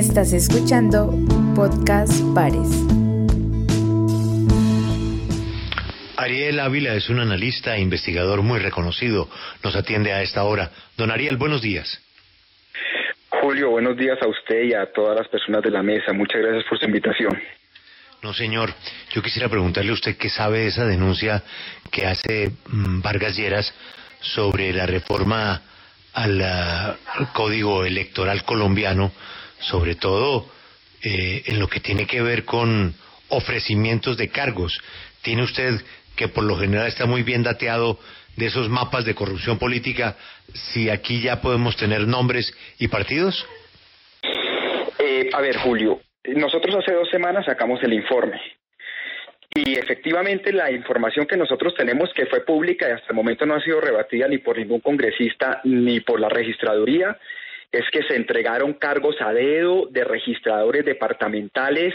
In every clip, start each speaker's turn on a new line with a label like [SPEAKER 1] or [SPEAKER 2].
[SPEAKER 1] Estás escuchando Podcast Pares.
[SPEAKER 2] Ariel Ávila es un analista e investigador muy reconocido. Nos atiende a esta hora. Don Ariel, buenos días.
[SPEAKER 3] Julio, buenos días a usted y a todas las personas de la mesa. Muchas gracias por su invitación.
[SPEAKER 2] No, señor. Yo quisiera preguntarle a usted qué sabe de esa denuncia que hace mm, Vargas Lleras sobre la reforma al, Código Electoral colombiano, sobre todo eh, en lo que tiene que ver con ofrecimientos de cargos. ¿Tiene usted, que por lo general está muy bien dateado, de esos mapas de corrupción política, si aquí ya podemos tener nombres y partidos?
[SPEAKER 3] Eh, a ver, Julio, nosotros hace dos semanas sacamos el informe. Y efectivamente la información que nosotros tenemos que fue pública y hasta el momento no ha sido rebatida ni por ningún congresista ni por la registraduría es que se entregaron cargos a dedo de registradores departamentales.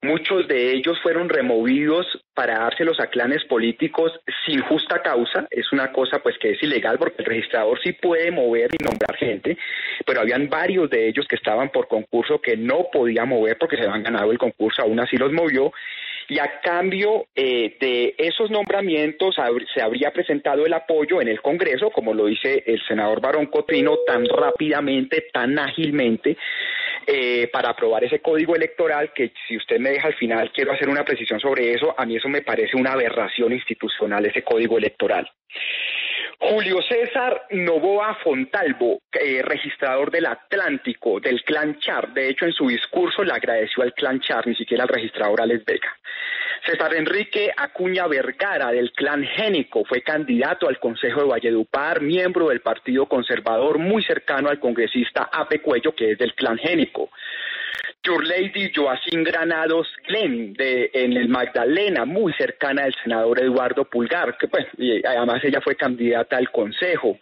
[SPEAKER 3] Muchos de ellos fueron removidos para dárselos a clanes políticos sin justa causa. Es una cosa pues que es ilegal porque el registrador sí puede mover y nombrar gente, pero habían varios de ellos que estaban por concurso que no podía mover porque se habían ganado el concurso, aún así los movió y a cambio eh, de esos nombramientos se habría presentado el apoyo en el Congreso, como lo dice el senador Barón Cotrino, tan rápidamente, tan ágilmente, eh, para aprobar ese código electoral, que si usted me deja al final, quiero hacer una precisión sobre eso, a mí eso me parece una aberración institucional, ese código electoral. Julio César Novoa Fontalvo, eh, registrador del Atlántico, del Clan Char, de hecho en su discurso le agradeció al Clan Char, ni siquiera al registrador Alex Vega. César Enrique Acuña Vergara, del Clan Génico, fue candidato al Consejo de Valledupar, miembro del Partido Conservador, muy cercano al congresista Ape Cuello, que es del Clan Génico. Your Lady Joacín Granados Glenn, de, en el Magdalena, muy cercana al senador Eduardo Pulgar, que pues, además ella fue candidata al Consejo.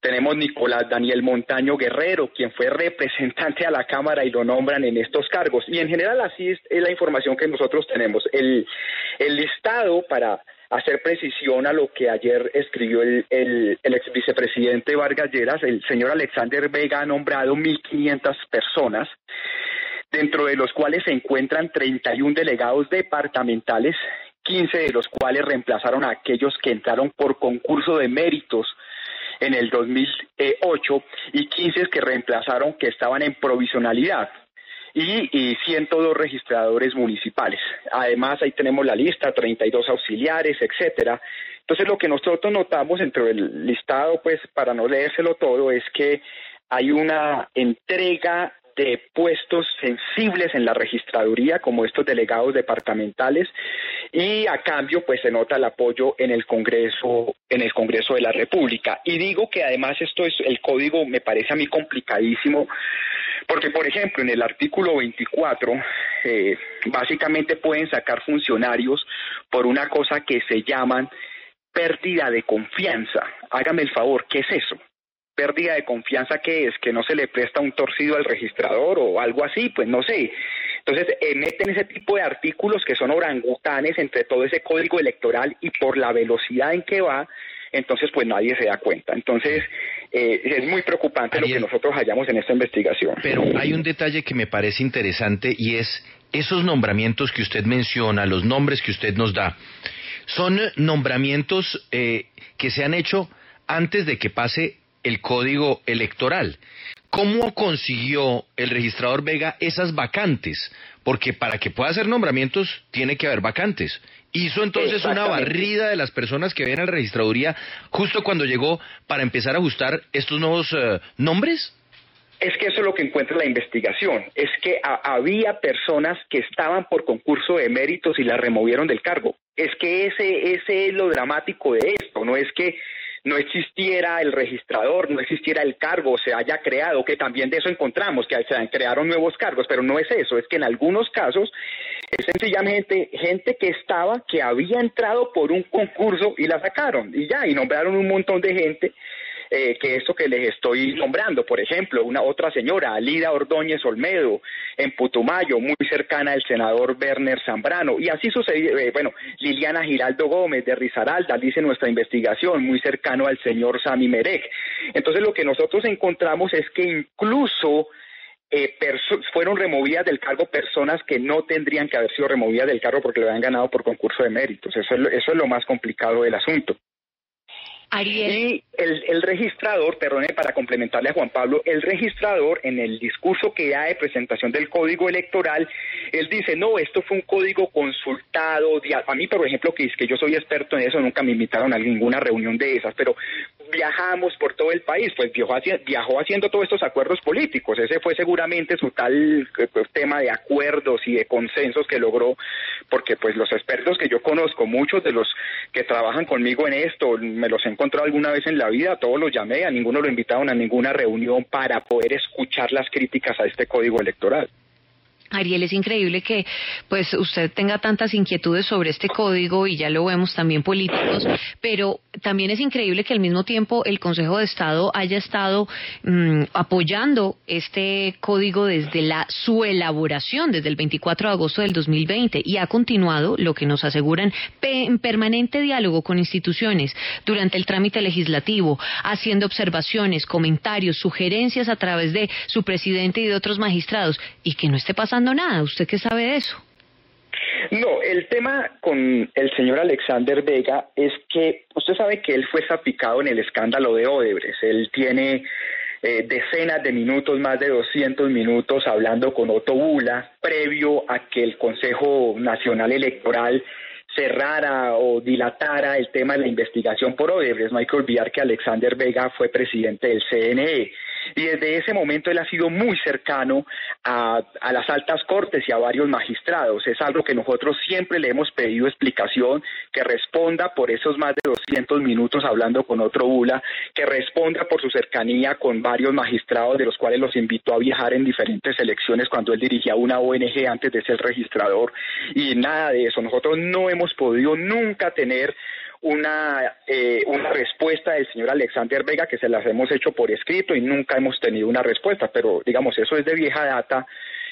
[SPEAKER 3] Tenemos Nicolás Daniel Montaño Guerrero, quien fue representante a la Cámara y lo nombran en estos cargos. Y en general así es, la información que nosotros tenemos. El, el listado para hacer precisión a lo que ayer escribió el, el, ex vicepresidente Vargas Lleras, el señor Alexander Vega ha nombrado 1.500 personas dentro de los cuales se encuentran 31 delegados departamentales, 15 de los cuales reemplazaron a aquellos que entraron por concurso de méritos en el 2008 y 15 que reemplazaron que estaban en provisionalidad. Y, y 102 registradores municipales. Además, ahí tenemos la lista, 32 auxiliares, etcétera. Entonces, lo que nosotros notamos dentro del listado, pues, para no leérselo todo, es que hay una entrega de puestos sensibles en la registraduría, como estos delegados departamentales, y a cambio, pues se nota el apoyo en el Congreso, en el Congreso de la República. Y digo que además esto es, el código me parece a mí complicadísimo, porque por ejemplo, en el artículo 24, eh, básicamente pueden sacar funcionarios por una cosa que se llaman pérdida de confianza. Hágame el favor, ¿qué es eso? Pérdida de confianza que es, que no se le presta un torcido al registrador o algo así, pues no sé. Entonces, eh, meten ese tipo de artículos que son orangutanes entre todo ese código electoral y por la velocidad en que va, entonces pues nadie se da cuenta. Entonces, eh, es muy preocupante lo que nosotros hallamos en esta investigación.
[SPEAKER 4] Pero hay un detalle que me parece interesante y es esos nombramientos que usted menciona, los nombres que usted nos da, son nombramientos eh, que se han hecho antes de que pase el código electoral. ¿Cómo consiguió el registrador Vega esas vacantes? Porque para que pueda hacer nombramientos tiene que haber vacantes. ¿Hizo entonces una barrida de las personas que ven a la registraduría justo cuando llegó para empezar a ajustar estos nuevos eh, nombres?
[SPEAKER 3] Es que eso es lo que encuentra la investigación, es que había personas que estaban por concurso de méritos y las removieron del cargo. Es que ese, ese es lo dramático de esto, no es que no existiera el registrador, no existiera el cargo, se haya creado, que también de eso encontramos, que se crearon nuevos cargos, pero no es eso, es que en algunos casos es sencillamente gente que estaba, que había entrado por un concurso y la sacaron, y ya, y nombraron un montón de gente eh, que esto que les estoy nombrando, por ejemplo, una otra señora, Alida Ordóñez Olmedo, en Putumayo, muy cercana al senador Werner Zambrano, y así sucedió, eh, bueno, Liliana Giraldo Gómez de Risaralda, dice nuestra investigación, muy cercano al señor Sami Merek. Entonces lo que nosotros encontramos es que incluso eh, fueron removidas del cargo personas que no tendrían que haber sido removidas del cargo porque lo habían ganado por concurso de méritos. Eso es, eso es lo más complicado del asunto. Y el, el, registrador, perdone, para complementarle a Juan Pablo, el registrador en el discurso que da de presentación del código electoral, él dice, no, esto fue un código consultado, a mí, por ejemplo, que es que yo soy experto en eso, nunca me invitaron a ninguna reunión de esas, pero viajamos por todo el país, pues viajó, viajó haciendo todos estos acuerdos políticos, ese fue seguramente su tal eh, pues, tema de acuerdos y de consensos que logró, porque pues los expertos que yo conozco, muchos de los que trabajan conmigo en esto, me los encontrado alguna vez en la vida, todos los llamé, a ninguno lo invitaron a ninguna reunión para poder escuchar las críticas a este código electoral.
[SPEAKER 5] Ariel, es increíble que pues usted tenga tantas inquietudes sobre este código y ya lo vemos también políticos, pero también es increíble que al mismo tiempo el Consejo de Estado haya estado mm, apoyando este código desde la su elaboración, desde el 24 de agosto del 2020 y ha continuado, lo que nos aseguran, en permanente diálogo con instituciones durante el trámite legislativo, haciendo observaciones, comentarios, sugerencias a través de su presidente y de otros magistrados y que no esté pasando nada. ¿Usted qué sabe de eso?
[SPEAKER 3] No, el tema con el señor Alexander Vega es que usted sabe que él fue zapicado en el escándalo de Odebrecht. Él tiene eh, decenas de minutos, más de 200 minutos hablando con Otto Bula, previo a que el Consejo Nacional Electoral cerrara o dilatara el tema de la investigación por Odebrecht. No hay que olvidar que Alexander Vega fue presidente del CNE y desde ese momento él ha sido muy cercano a, las altas cortes y a varios magistrados. Es algo que nosotros siempre le hemos pedido explicación, que responda por esos más de 200 minutos hablando con otro bula, que responda por su cercanía con varios magistrados de los cuales los invitó a viajar en diferentes elecciones cuando él dirigía una ONG antes de ser registrador y nada de eso. Nosotros no hemos podido nunca tener una, eh, una respuesta del señor Alexander Vega que se las hemos hecho por escrito y nunca hemos tenido una respuesta, pero digamos, eso es de vieja data.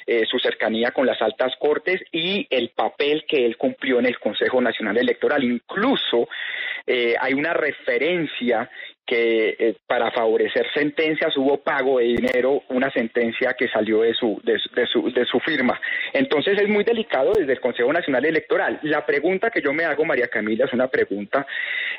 [SPEAKER 3] Eh, su cercanía con las altas cortes y el papel que él cumplió en el Consejo Nacional Electoral. Incluso eh, hay una referencia que eh, para favorecer sentencias hubo pago de dinero, una sentencia que salió de su, de, su, de su firma. Entonces es muy delicado desde el Consejo Nacional Electoral. La pregunta que yo me hago, María Camila, es una pregunta,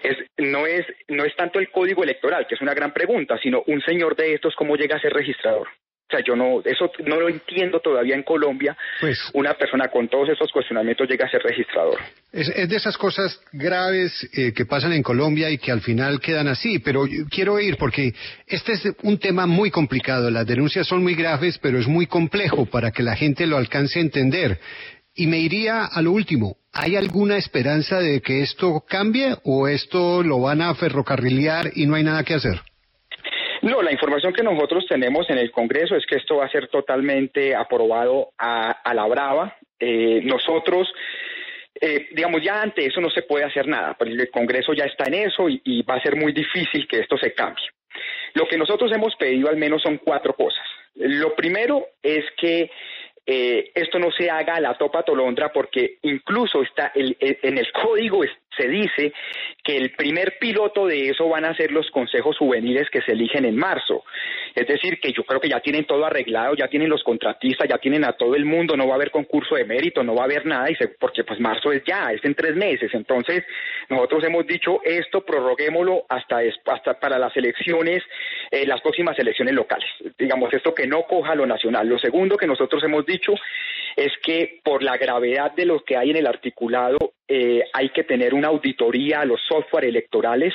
[SPEAKER 3] es, no, es, no es tanto el código electoral, que es una gran pregunta, sino un señor de estos, ¿cómo llega a ser registrador? O sea, yo no, eso no lo entiendo todavía en Colombia. Pues, una persona con todos esos cuestionamientos llega a ser registrador.
[SPEAKER 6] Es, de esas cosas graves eh, que pasan en Colombia y que al final quedan así. Pero quiero ir porque este es un tema muy complicado. Las denuncias son muy graves, pero es muy complejo para que la gente lo alcance a entender. Y me iría a lo último. ¿Hay alguna esperanza de que esto cambie o esto lo van a ferrocarrilear y no hay nada que hacer?
[SPEAKER 3] No, la información que nosotros tenemos en el Congreso es que esto va a ser totalmente aprobado a, la brava. Eh, nosotros, eh, digamos, ya ante eso no se puede hacer nada, pues el Congreso ya está en eso y, va a ser muy difícil que esto se cambie. Lo que nosotros hemos pedido al menos son cuatro cosas. Lo primero es que eh, esto no se haga a la topa tolondra porque incluso está en el código se dice que el primer piloto de eso van a ser los consejos juveniles que se eligen en marzo. Es decir, que yo creo que ya tienen todo arreglado, ya tienen los contratistas, ya tienen a todo el mundo, no va a haber concurso de mérito, no va a haber nada, porque pues marzo es ya, es en tres meses. Entonces, nosotros hemos dicho esto, prorroguémoslo hasta, hasta para las elecciones, eh, las próximas elecciones locales. Digamos, esto que no coja lo nacional. Lo segundo que nosotros hemos dicho es que por la gravedad de lo que hay en el articulado, eh, hay que tener una auditoría a los software electorales.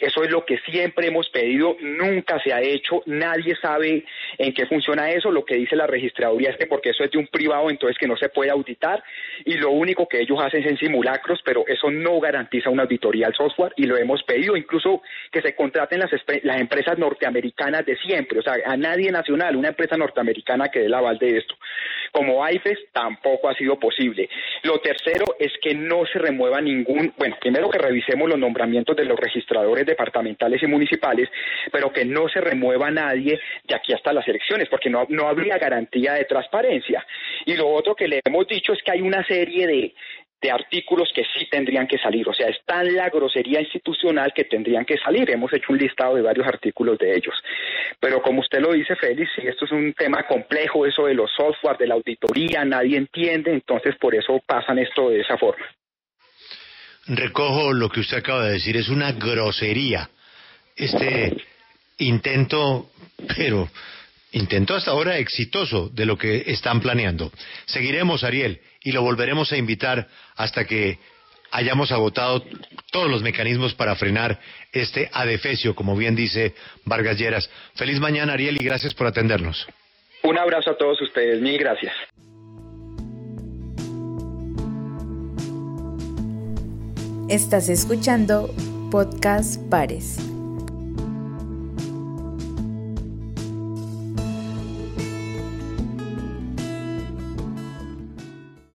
[SPEAKER 3] Eso es lo que siempre hemos pedido, nunca se ha hecho, nadie sabe en qué funciona eso. Lo que dice la registraduría es que porque eso es de un privado, entonces que no se puede auditar y lo único que ellos hacen es en simulacros, pero eso no garantiza una auditoría al software y lo hemos pedido, incluso que se contraten las, las empresas norteamericanas de siempre, o sea, a nadie nacional, una empresa norteamericana que dé la aval de esto. Como IFES tampoco ha sido posible. Lo tercero es que no se remueva ningún, bueno, primero que revisemos los nombramientos de los registradores departamentales y municipales, pero que no se remueva nadie de aquí hasta las elecciones, porque no, no habría garantía de transparencia. Y lo otro que le hemos dicho es que hay una serie de, de artículos que sí tendrían que salir. O sea, es tan la grosería institucional que tendrían que salir. Hemos hecho un listado de varios artículos de ellos. Pero como usted lo dice, Félix, si esto es un tema complejo, eso de los software, de la auditoría, nadie entiende, entonces por eso pasan esto de esa forma.
[SPEAKER 2] Recojo lo que usted acaba de decir, es una grosería. Este intento, pero intento hasta ahora exitoso de lo que están planeando. Seguiremos, Ariel, y lo volveremos a invitar hasta que hayamos agotado todos los mecanismos para frenar este adefesio, como bien dice Vargas Lleras. Feliz mañana, Ariel, y gracias por atendernos.
[SPEAKER 3] Un abrazo a todos ustedes, mil gracias.
[SPEAKER 1] Estás escuchando Podcast Pares.